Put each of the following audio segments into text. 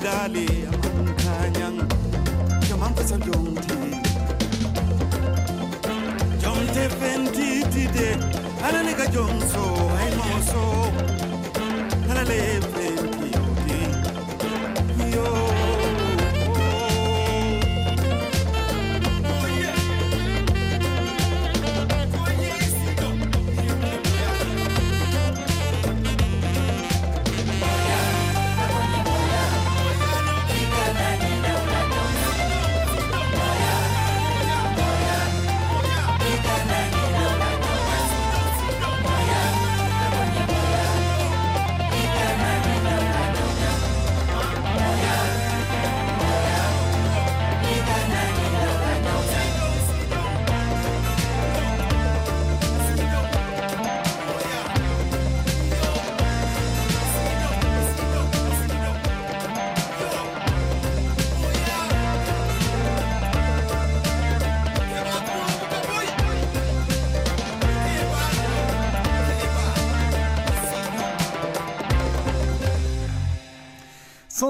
ulale amkhanyang jaman fasan jongte jongte fenti tide ala ne ka jongso ay moso. Ala le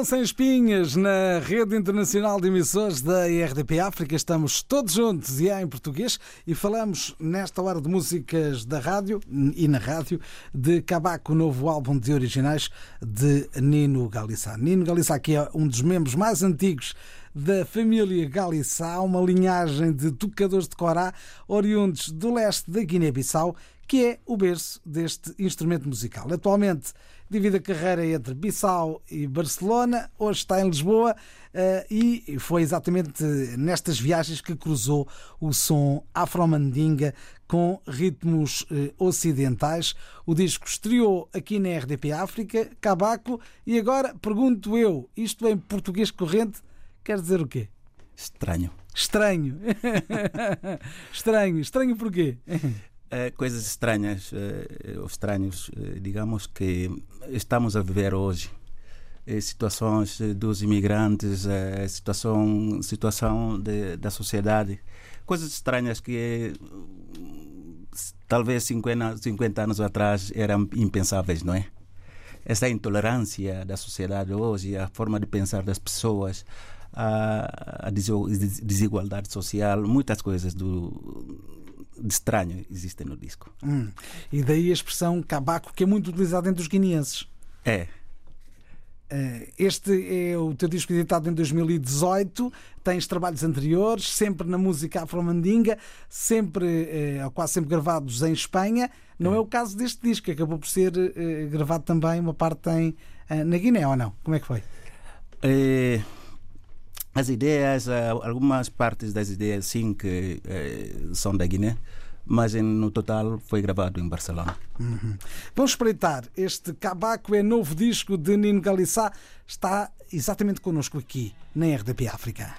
Sem Espinhas na Rede Internacional de Emissores da RDP África. Estamos todos juntos e é em português e falamos nesta hora de músicas da rádio e na rádio de Cabaco, o novo álbum de originais de Nino Galissá. Nino Galissá, que é um dos membros mais antigos da família Galissá, uma linhagem de tocadores de corá oriundos do leste da Guiné-Bissau, que é o berço deste instrumento musical. Atualmente divide a carreira entre Bissau e Barcelona, hoje está em Lisboa eh, e foi exatamente nestas viagens que cruzou o som afro-mandinga com ritmos eh, ocidentais. O disco estreou aqui na RDP África, Cabaco, e agora pergunto eu, isto em português corrente quer dizer o quê? Estranho. Estranho. estranho. Estranho porquê? É, coisas estranhas, ou estranhos, é, digamos que estamos a viver hoje. Situações dos imigrantes, situação, situação de, da sociedade. Coisas estranhas que talvez 50, 50 anos atrás eram impensáveis, não é? Essa intolerância da sociedade hoje, a forma de pensar das pessoas, a, a desigualdade social, muitas coisas do, de estranho existem no disco. Hum. E daí a expressão cabaco, que é muito utilizada entre os guineenses. É. Eh, este é o teu disco editado em 2018. Tens trabalhos anteriores, sempre na música afro-mandinga, sempre, eh, ou quase sempre gravados em Espanha. Não é. é o caso deste disco, que acabou por ser eh, gravado também, uma parte em, na Guiné, ou não? Como é que foi? É as ideias, eh, algumas partes das ideias sim que eh, são da Guiné, mas no total foi gravado em Barcelona. Uhum. Vamos espreitar. Este Cabaco é novo disco de Nino Galissá. Está exatamente connosco aqui na RDP África.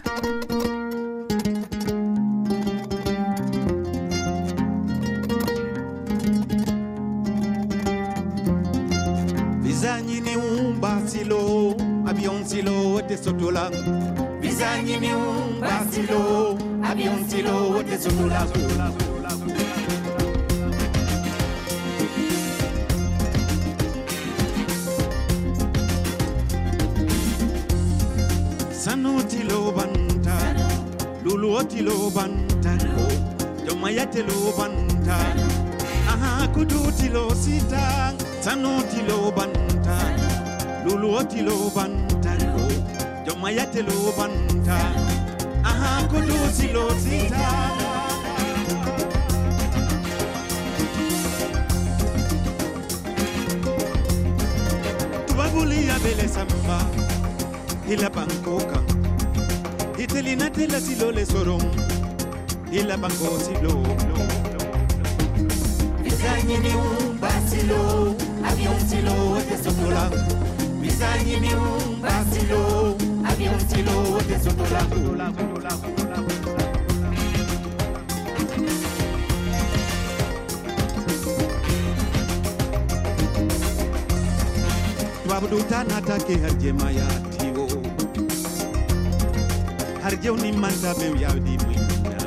Bizanyi um bacilo, avião silo de sotola. zanyi miu basilo abionsilo wote zungulaku sanotilo banta luluotilo banta jomayatilo banta aha kudutilo sita sanotilo banta luluotilo banta jomayatilo banta lozita aha kuduzi lozita ya bele mba ila bankoka. Itelina tela silo le soron ila banko silo. Bizanyi miumba silo avion silo otesokola bizanyi miumba silo ni un stylo desde otro lado. Abdutan manta be yawdi mwina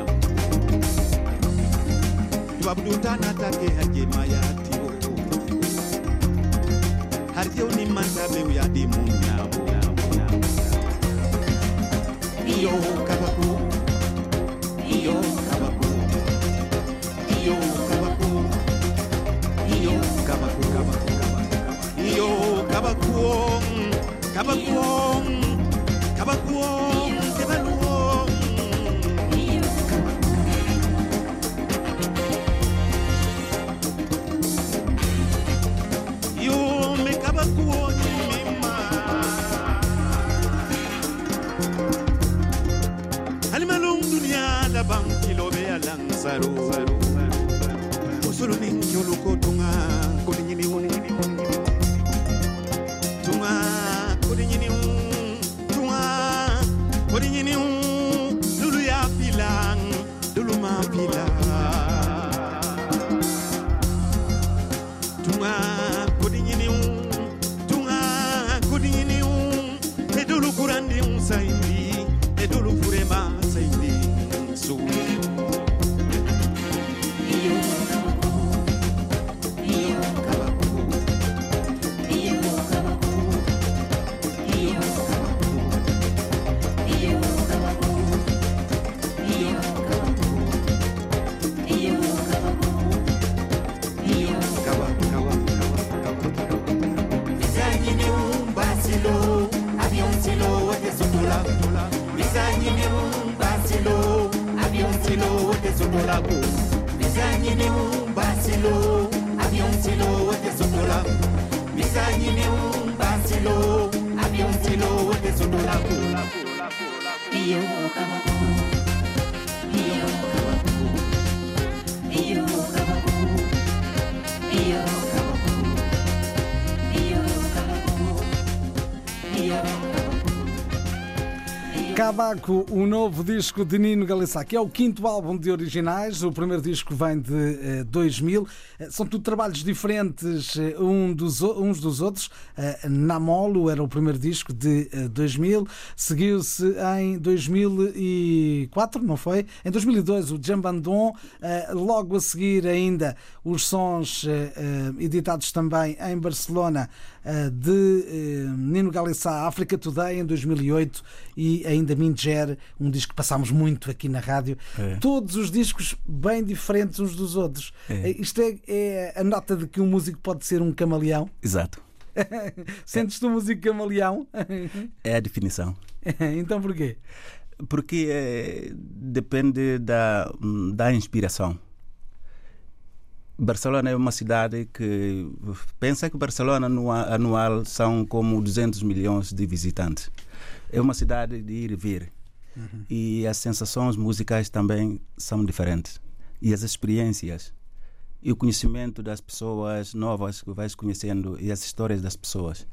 Abdutan atake harje maya tiwo harje uni manta be yawdi mwina Cabaco, o novo disco de Nino Galissá, que é o quinto álbum de originais. O primeiro disco vem de eh, 2000. Eh, São tudo trabalhos diferentes eh, um dos, uns dos outros. Eh, Namolo era o primeiro disco de eh, 2000. Seguiu-se em 2004, não foi? Em 2002, o Jambandon. Logo a seguir, ainda, os sons editados também em Barcelona de eh, Nino Galissá, África Today, em 2008 e ainda Minger, um disco que passámos muito aqui na rádio. É. Todos os discos bem diferentes uns dos outros. É. Eh, Isto é, é a nota de que um músico pode ser um camaleão. Exato. Sentes-te um músico camaleão? É a definição. então porquê? Porque eh, depende da, hum, da inspiração. Barcelona é uma cidade que pensa que Barcelona anual são como 200 milhões de visitantes. É uma cidade de ir e vir. E as sensações musicais também são diferentes. E as experiências e o conhecimento das pessoas novas que vais conhecendo e as histórias das pessoas.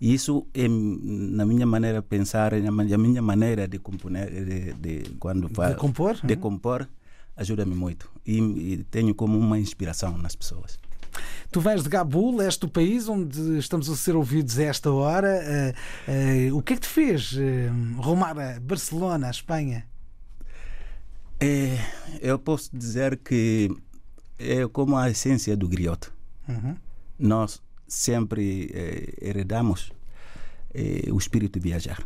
E isso, é, na minha maneira de pensar, na minha maneira de componer, de, de quando De compor? de compor, ajuda-me muito. E, e tenho como uma inspiração nas pessoas. Tu vens de Gabul, és do país onde estamos a ser ouvidos a esta hora. Eh, eh, o que é que te fez eh, rumar a Barcelona, a Espanha? É, eu posso dizer que é como a essência do griot. Uhum. Nós sempre eh, heredamos eh, o espírito de viajar.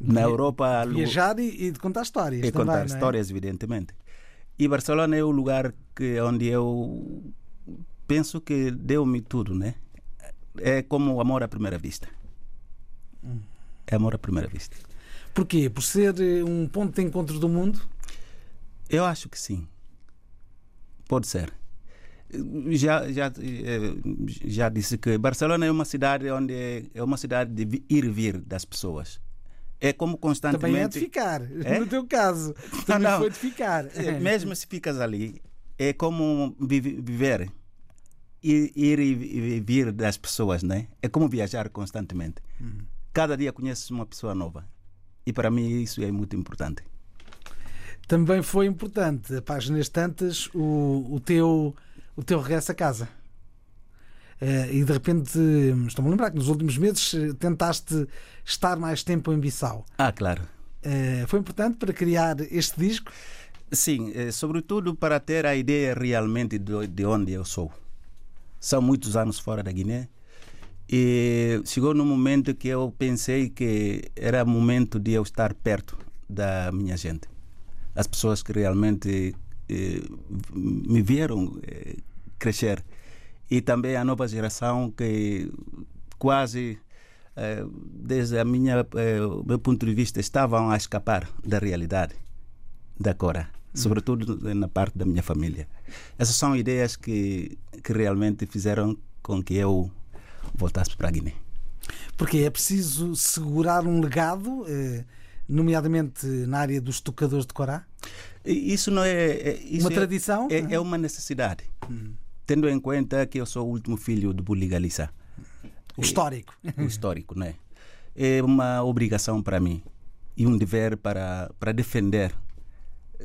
Na Europa, Viajar e, e de contar histórias. e também, contar é? histórias, evidentemente. E Barcelona é o lugar que onde eu penso que deu-me tudo, né? É como o amor à primeira vista. Hum. É amor à primeira vista. Porquê? Por ser eh, um ponto de encontro do mundo? Eu acho que sim. Pode ser. Já, já, eh, já disse que Barcelona é uma cidade onde é, é uma cidade de ir e vir das pessoas. É como constantemente. Também é de ficar. É? No teu caso. Também não. foi de ficar. É, Mesmo se ficas ali, é como vive- viver. Ir, ir e vi- vir das pessoas, né? É como viajar constantemente. Cada dia conheces uma pessoa nova. E para mim isso é muito importante. Também foi importante, páginas tantas, o, o, teu, o teu regresso a casa. Eh, e de repente, eh, estou-me a lembrar que nos últimos meses eh, tentaste estar mais tempo em Bissau. Ah, claro. Eh, foi importante para criar este disco? Sim, sobretudo para ter a ideia realmente de, de onde eu sou. São muitos anos fora da Guiné e chegou no momento que eu pensei que era momento de eu estar perto da minha gente. As pessoas que realmente me viram crescer e também a nova geração que quase eh, desde a minha eh, o meu ponto de vista estavam a escapar da realidade da Cora, sobretudo na parte da minha família. Essas são ideias que, que realmente fizeram com que eu voltasse para a Guiné. Porque é preciso segurar um legado, eh, nomeadamente na área dos tocadores de Corá? Isso não é. é- isso Uma é- tradição? É, é uma necessidade. Tendo em conta que eu sou o último filho do Bulli Galissa. O histórico. o histórico, não é? É uma obrigação para mim e um dever para, para defender,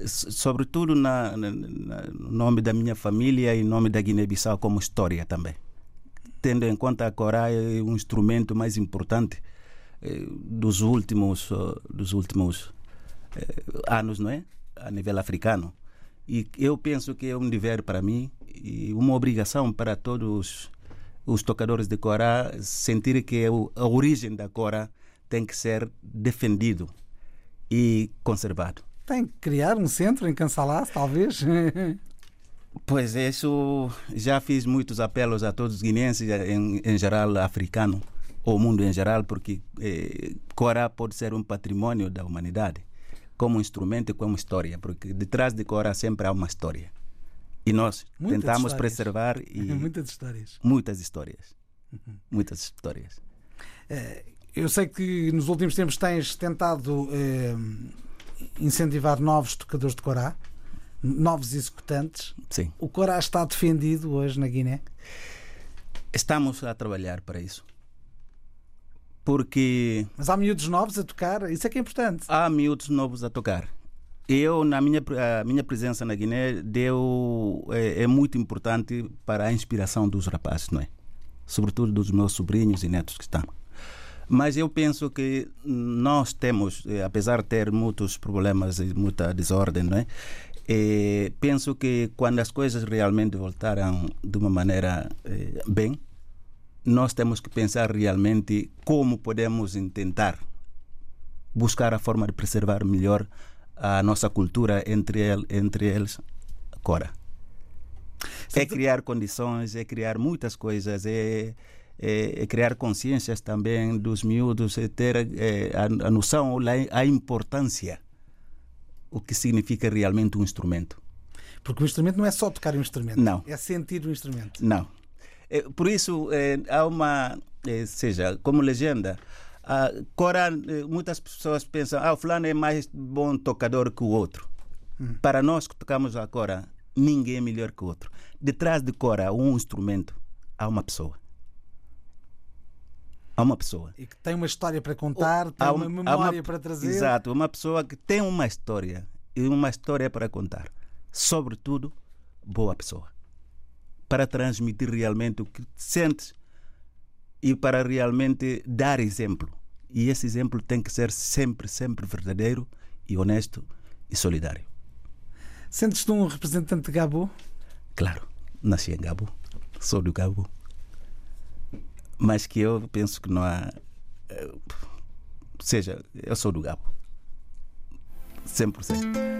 sobretudo na, na, na- no nome da minha família e nome da Guiné-Bissau como história também. Tendo em conta a Corá é um instrumento mais importante eh, dos últimos, eh, dos últimos eh, anos, não é? A nível africano. E eu penso que é um dever para mim e uma obrigação para todos os tocadores de Corá sentir que a origem da Corá tem que ser defendido e conservado. Tem que criar um centro em Cansalás, talvez. Pois isso já fiz muitos apelos a todos os guineenses, em, em geral africano, ou mundo em geral, porque eh, Corá pode ser um patrimônio da humanidade, como instrumento e como história, porque detrás de Corá sempre há uma história. E nós Muitas tentamos histórias. preservar e Muitas histórias. muitas histórias. Muitas histórias. Eu sei que nos últimos tempos tens tentado eh, incentivar novos tocadores de corá, novos executantes. Sim. O corá está defendido hoje na Guiné? Estamos a trabalhar para isso. Porque Mas há miúdos novos a tocar, isso é que é importante. há miúdos novos a tocar. Eu, na minha, a minha presença na Guiné, deu, é, é muito importante para a inspiração dos rapazes, não é? Sobretudo dos meus sobrinhos e netos que estão. Mas eu penso que nós temos, eh, apesar de ter muitos problemas e muita desordem, não é? Eh, penso que quando as coisas realmente voltaram de uma maneira eh, bem, nós temos que pensar realmente como podemos tentar buscar a forma de preservar melhor a nossa cultura, entre, el, entre eles, Cora. É criar condições, é criar muitas coisas, é, é, é criar consciências também dos miúdos, é ter é, a, a noção, a importância, o que significa realmente um instrumento. Porque o instrumento não é só tocar o instrumento, Não. é sentir o instrumento. Não. É, por isso, é, há uma. É, seja, como legenda, a Cora, é, muitas pessoas pensam, ah, o fulano é mais bom tocador que o outro. Para nós que tocamos a Cora, ninguém é melhor que o outro. Detrás de Cora, um instrumento, há uma pessoa. Há uma pessoa. E que tem uma história para contar, tem Há uma, há memória para trazer. Exato, uma pessoa que tem uma história e uma história para contar. Sobretudo, boa pessoa. Para transmitir realmente o que sentes e para realmente dar exemplo. E esse exemplo tem que ser sempre, sempre verdadeiro e honesto e solidário. Sentes-te um representante de Gabo? Claro, nasci em Gabo, sou do Gabo. Mas que eu penso que não há. eh, Seja, eu sou do Gabo. 100%.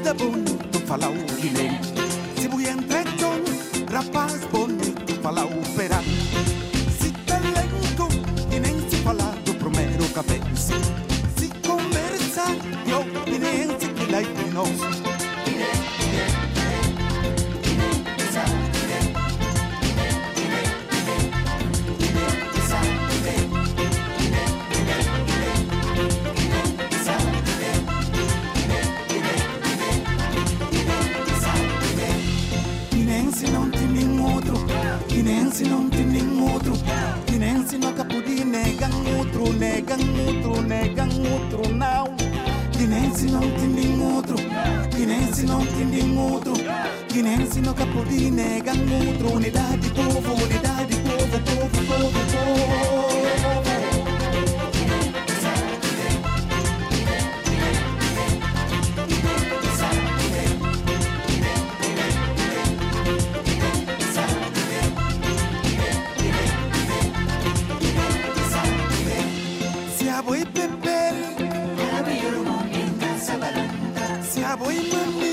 Da bonu, tu falau gile. Si vuoi entrechon, rapaz bonu, tu falau pera. Si talento, inen si fala do primeiro cabeça. Si conversa, yo inen si kilai pinos. Inensi beber. Ya bir yorumum binden sabarında. Siyah boyun mu?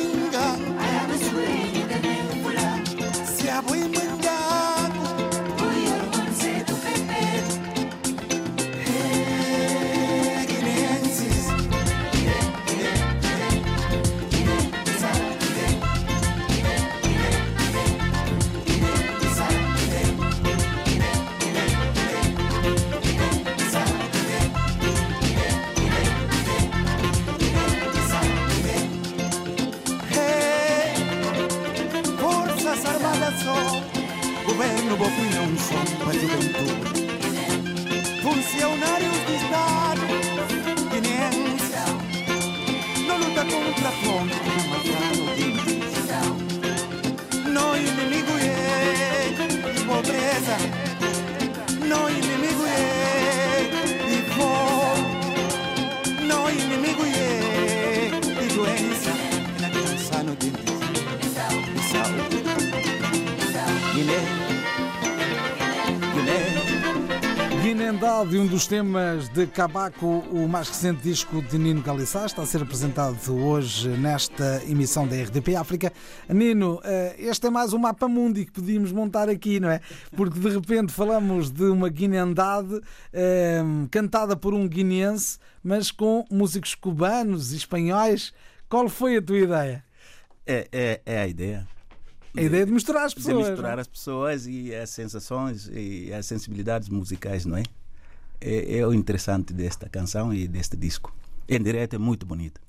Guinendade, um dos temas de Cabaco, o mais recente disco de Nino Galissá, está a ser apresentado hoje nesta emissão da RDP África. Nino, eh, este é mais um mapa mundi que podíamos montar aqui, não é? Porque de repente falamos de uma Guinendade eh, cantada por um guineense, mas com músicos cubanos e espanhóis. Qual foi a tua ideia? É, é, é a ideia. A ideia de misturar as De pessoas. misturar não é? as pessoas e as sensações e as sensibilidades musicais, não é? É, é o interessante desta canção e deste disco. Em direto é muito bonito.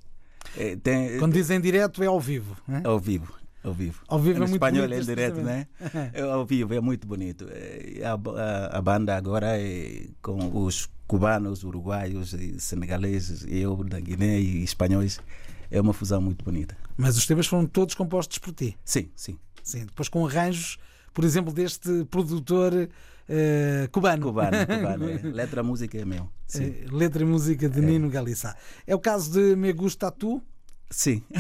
É, tem, Quando dizem direto é ao vivo. ao vivo. Ao vivo. Ao vivo Em é muito espanhol bonito é direto, né? É ao vivo é muito bonito. É, A, a, a banda agora é com os cubanos, uruguaios, e senegaleses, eu da Guiné e espanhóis. É uma fusão muito bonita. Mas os temas foram todos compostos por ti. Sim, sim. Sim, depois com arranjos, por exemplo, deste produtor eh, cubano. Cubano, cubano. é. Letra, música é meu. Sim. Eh, Letra e música de Nino Galissá. É o caso de Me Gusta Tu. Sim.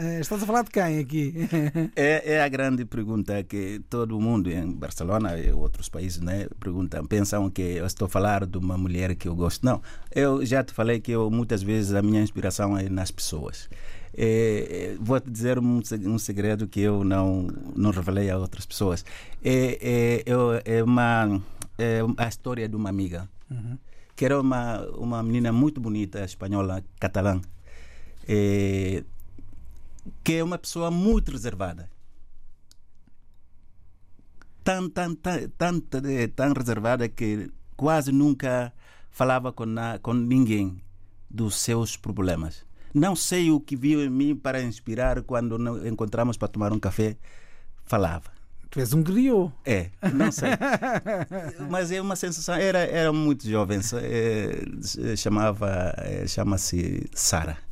Eh, estás a falar de quem aqui? É, é a grande pergunta que todo mundo em Barcelona e outros países né, perguntam. Pensam que eu estou a falar de uma mulher que eu gosto. Não, eu já te falei que eu, muitas vezes a minha inspiração é nas pessoas. É, é, vou te dizer um, um segredo que eu não, não revelei a outras pessoas. É, é, é uma, é a história de uma amiga, que era uma, uma menina muito bonita, espanhola, catalã, é, que é uma pessoa muito reservada. Tão, tão, tão, tão, tão reservada que quase nunca falava com, na, com ninguém dos seus problemas. Não sei o que viu em mim para inspirar quando nos encontramos para tomar um café. Falava. tu és um griot. É, não sei. Mas é uma sensação. Era, era muito jovem. se chamava, eh, chama-se Sara.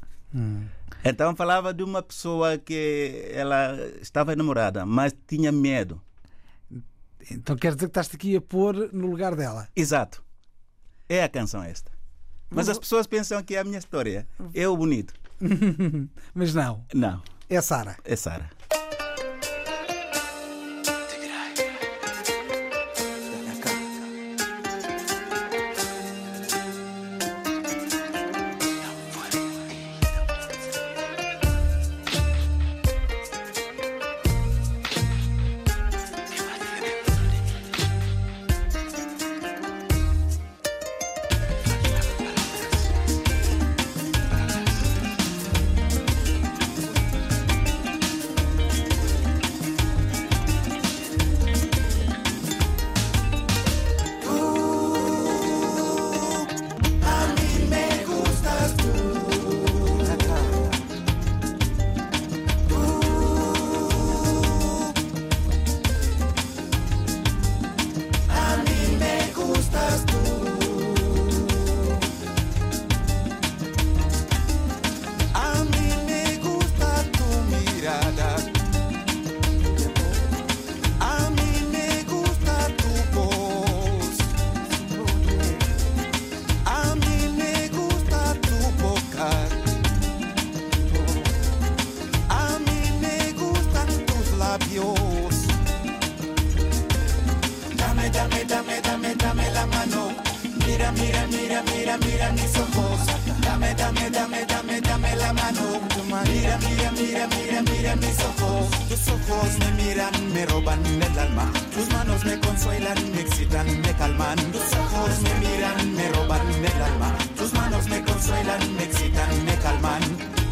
Então falava de uma pessoa que ela estava enamorada, mas tinha medo. Então quer dizer que estás aqui a pôr no lugar dela. Exato. É a canção esta. Mas as pessoas pensam que é a minha história. É o bonito. Mas não, Não, é Sara. é Sara. Mira, mira, mira, mis ojos. Dame, dame, dame, dame, dame la mano. Mira, mira, mira, mira, mira mis ojos. Tus ojos me miran, me roban el alma. Tus manos me consuelan, me excitan, me calman. Tus ojos me miran, me roban el alma. Tus manos me consuelan, me excitan, me calman.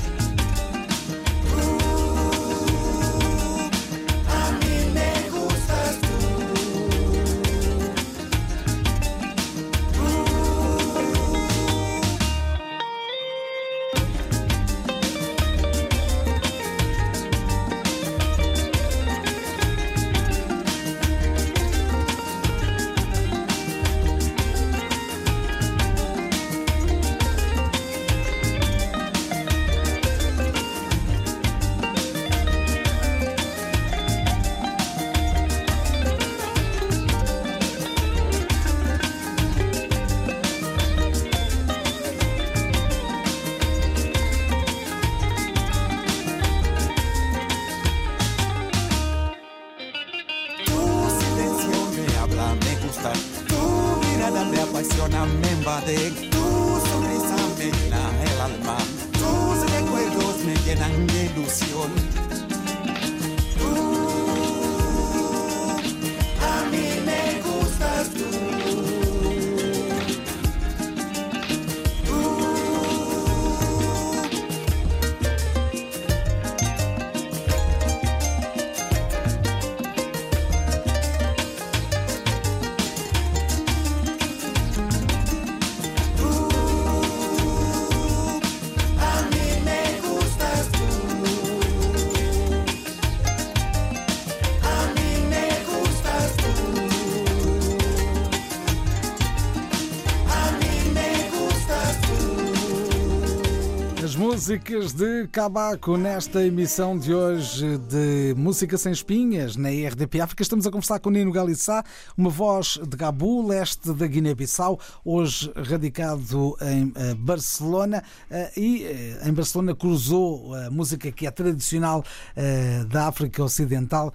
Una memba de tu sonrisa me llena el alma, tus recuerdos me llenan de ilusión. Músicas de Cabaco nesta emissão de hoje de Música Sem Espinhas na RDP África. Estamos a conversar com Nino Galissá, uma voz de Gabu, leste da Guiné-Bissau, hoje radicado em eh, Barcelona eh, e eh, em Barcelona cruzou a música que é tradicional da África Ocidental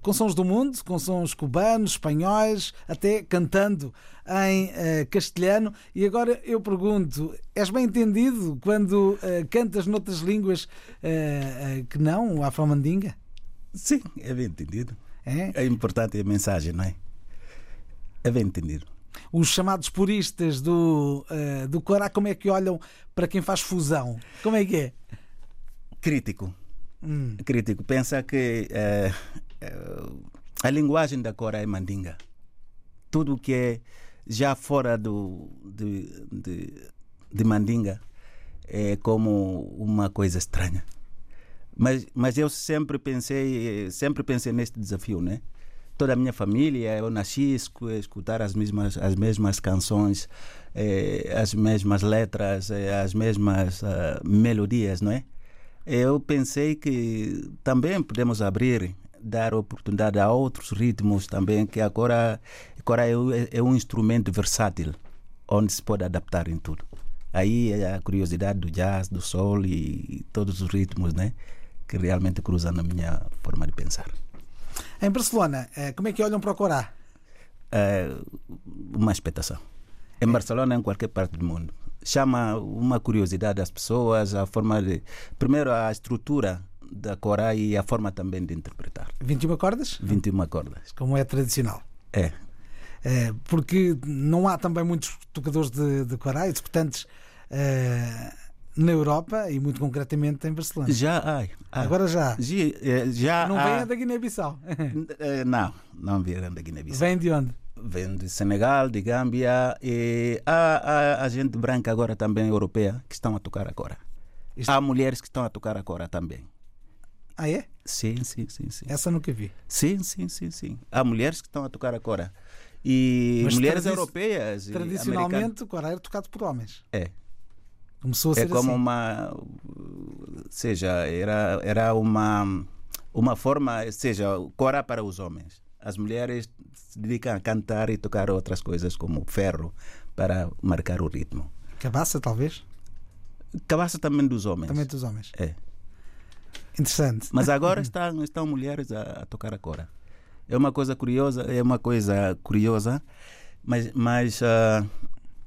com sons do mundo, com sons cubanos, espanhóis, até cantando em eh, castelhano. E agora eu pergunto: és bem entendido quando eh, cantas noutras línguas eh, que não o afro-mandinga? Sim, é bem entendido. É? É importante a mensagem, não é? É bem entendido. Os chamados puristas do, do Corá, como é que olham para quem faz fusão? Como é que é? Crítico. Hum. Crítico. Pensa que a linguagem da Cora é mandinga. Tudo que é já fora do, de, de, de mandinga é como uma coisa estranha. Mas, mas eu sempre pensei, sempre pensei neste desafio, né? Toda a minha família, eu nasci escu- escutar as mesmas, as mesmas canções, eh, as mesmas letras, eh, as mesmas ah, melodias, não é? Eu pensei que também podemos abrir, dar oportunidade a outros ritmos também, que agora, agora é, um- é um instrumento versátil, onde se pode adaptar em tudo. Aí é a curiosidade do jazz, do soul e todos os ritmos, né? Que realmente cruzam na minha forma de pensar. Em Barcelona, eh, como é que olham para o Corá? É uma expectação. Em Barcelona, em qualquer parte do mundo. Chama uma curiosidade às pessoas, a forma de. Primeiro, a estrutura da Corá e a forma também de interpretar. 21 cordas? 21 cordas. Como é tradicional. É. Eh, porque não há também muitos tocadores de, de Corá e executantes eh, na Europa e muito concretamente em Barcelona. Já há. há. Agora já. Já, eh, já Não há- vem a da Guiné-Bissau. Eh, Não, não vieram da Guiné-Bissau. Vem de onde? Vem de Senegal, de Gâmbia e há, há, há gente branca agora também, europeia, que estão a tocar agora. Isto- Há mulheres que estão a tocar agora também. Ah, é? Sim, sim, sim, sim. Essa nunca vi. Sim, sim, sim, sim. Há mulheres que estão a tocar agora. E Mas mulheres europeias. Tradicionalmente, o Corá era tocado por homens. É. Começou a É ser como assim. uma. Seja, era, era uma, uma forma. Seja, cora para os homens. As mulheres se dedicam a cantar e tocar outras coisas, como ferro, para marcar o ritmo. Cabaça, talvez? Cabaça também dos homens. Também dos homens. É. Interessante. Mas agora estão, estão mulheres a, a tocar a cora. É uma coisa curiosa, é uma coisa curiosa, mas, mas ah,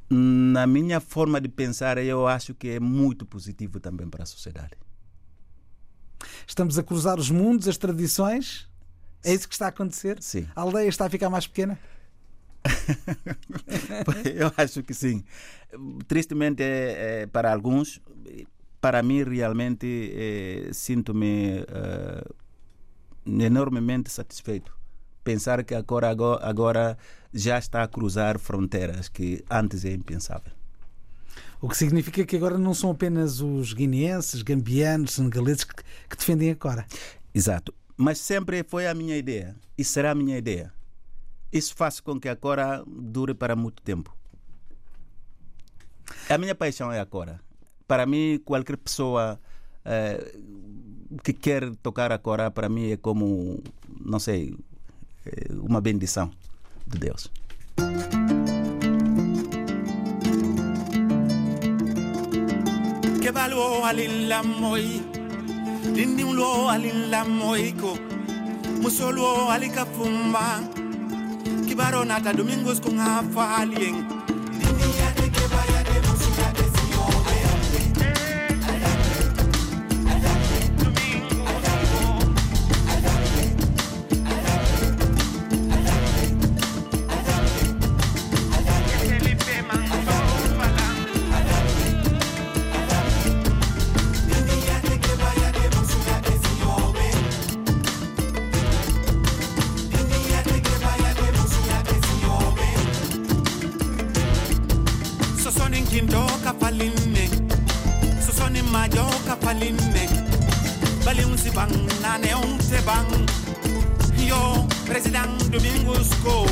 na minha forma de pensar, eu acho que é muito positivo também para a sociedade. Estamos a cruzar os mundos, as tradições. É isso que está a acontecer? Sim. A aldeia está a ficar mais pequena? Eu acho que sim. Tristemente, é, é, para alguns, para mim, realmente, é, sinto-me eh, enormemente satisfeito. Pensar que agora, agora já está a cruzar fronteiras que antes é impensável. O que significa que agora não são apenas os guineenses, gambianos, senegaleses que, que defendem a Cora. Exato. Mas sempre foi a minha ideia e será a minha ideia. Isso faz com que a Cora dure para muito tempo. A minha paixão é a Cora. Para mim, qualquer pessoa eh, que quer tocar a Cora, para mim é como, não sei, eh, uma bendição de Deus. Kebalo alin la moy Dindiwlo alin la moy ko Musolo alika fumba Kibaro nata domingos ko nga falien bang nane on te bang yo president domingos ko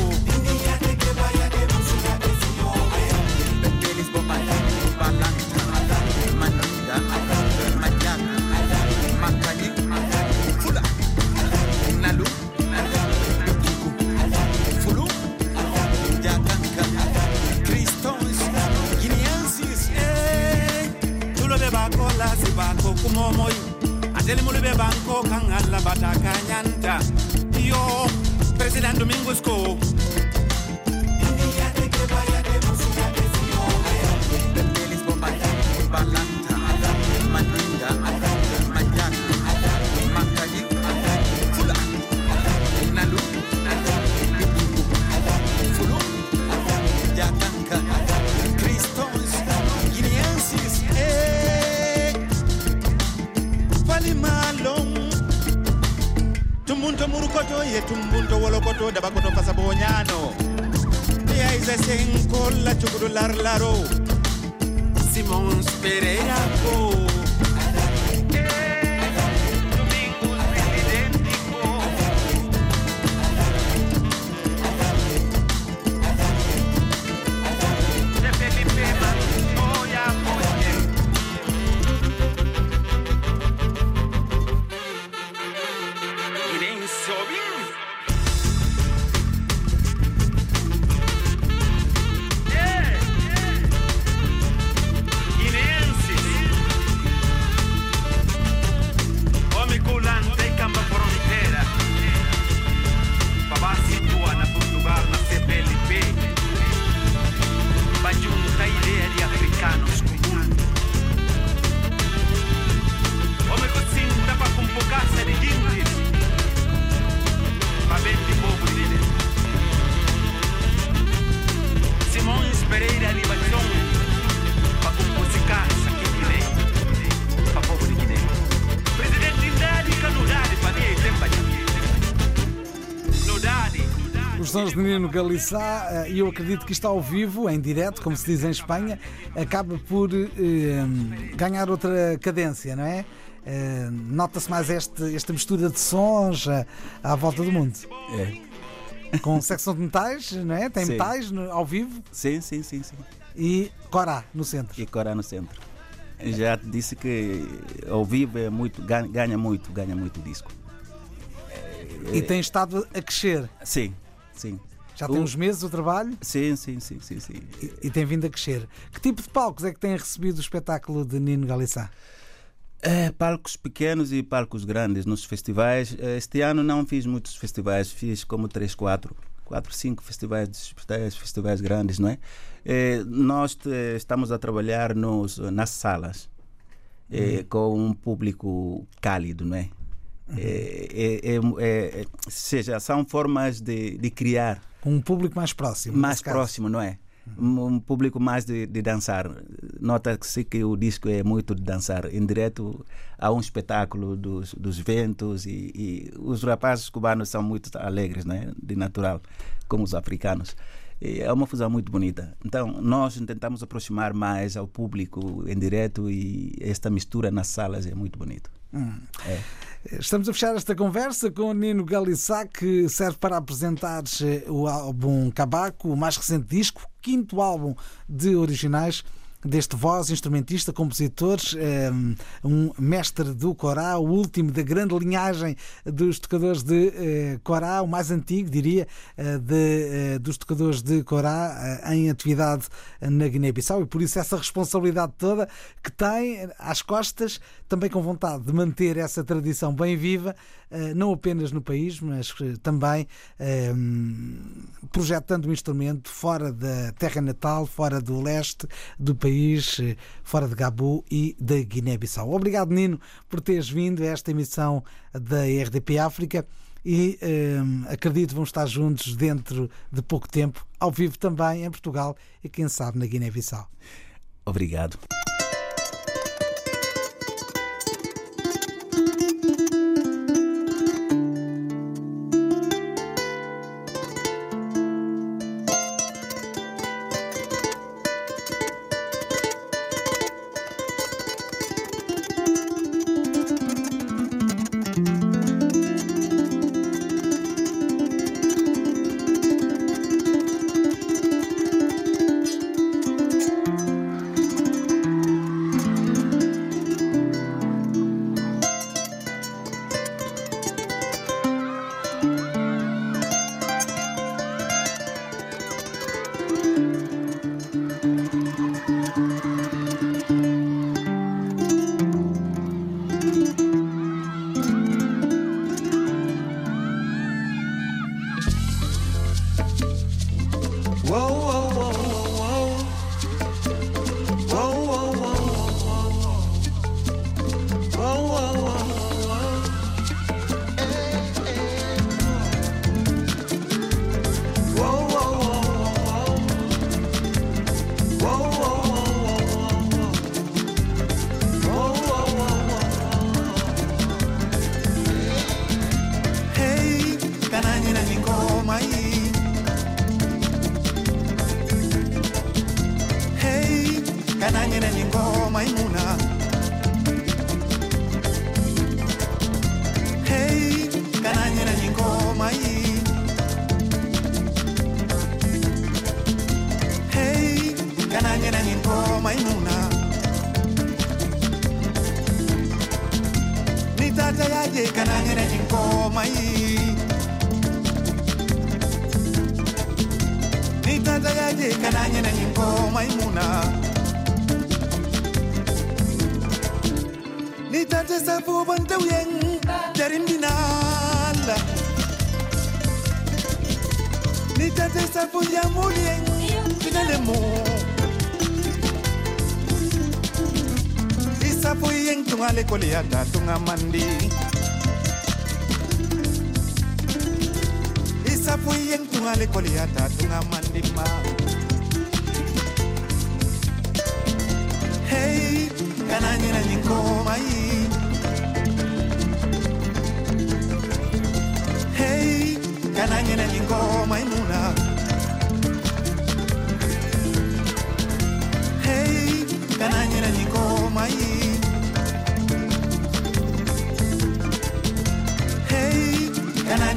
Galissá, e eu acredito que está ao vivo, em direto, como se diz em Espanha, acaba por eh, ganhar outra cadência, não é? Eh, Nota-se mais este, esta mistura de sons eh, à volta do mundo. É. Com secção de metais, não é? Tem Sim. metais no- ao vivo Sim, sim, sim, sim. e Corá no centro. E Corá no centro. Já te disse que ao vivo é muito, ganha, ganha muito, ganha muito disco. E tem estado a crescer. Sim, sim. Já tem uns meses o trabalho Sim, sim, sim, sim, sim. e, e tem vindo a crescer. Que tipo de palcos é que tem recebido o espetáculo de Nino Galissá? É, palcos pequenos e palcos grandes nos festivais. Eh, Este ano não fiz muitos festivais, fiz como 3, 4, 4, 5 festivais, festivais, grandes, não é? Eh, nós eh, estamos a trabalhar nos, nas salas eh, com um público cálido, não é? É, é, é, é, ou seja, são formas de, de criar um público mais próximo. mais nesse caso. próximo, não é? Um, público mais de, de dançar. Nota-se que o disco é muito de dançar. Em direto há um espetáculo dos, dos ventos e, e os rapazes cubanos são muito alegres, né? De natural, como os africanos. E é uma fusão muito bonita. Então, nós tentamos aproximar mais ao público em direto e esta mistura nas salas é muito bonito. É. Estamos a fechar esta conversa com Nino Galissá, que serve para apresentar eh, o álbum Cabaco, o mais recente disco, quinto álbum de originais deste voz, instrumentista, compositor, eh, um mestre do Corá, o último da grande linhagem dos tocadores de eh, Corá, o mais antigo, diria, de, dos tocadores de Corá em atividade na Guiné-Bissau. E por isso essa responsabilidade toda que tem às costas, também com vontade de manter essa tradição bem viva, eh, não apenas no país, mas eh, também eh, projetando um instrumento fora da terra natal, fora do leste do país, eh, fora de Gabu e da Guiné-Bissau. Obrigado, Nino, por teres vindo a esta emissão da RDP África e eh, acredito vão estar juntos dentro de pouco tempo, ao vivo também em Portugal e quem sabe na Guiné-Bissau. Obrigado. répondit à mon lien, finalement. Isapo yeng tunga Hey, can I get Hey, kananyina nyingoma imuna.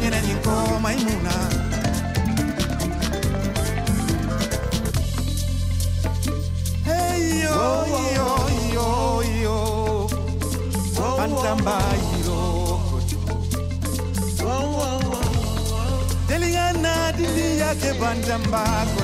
nyene Hey yo yo yo yo Pantamba yo Deliana dilia ke bantamba ko.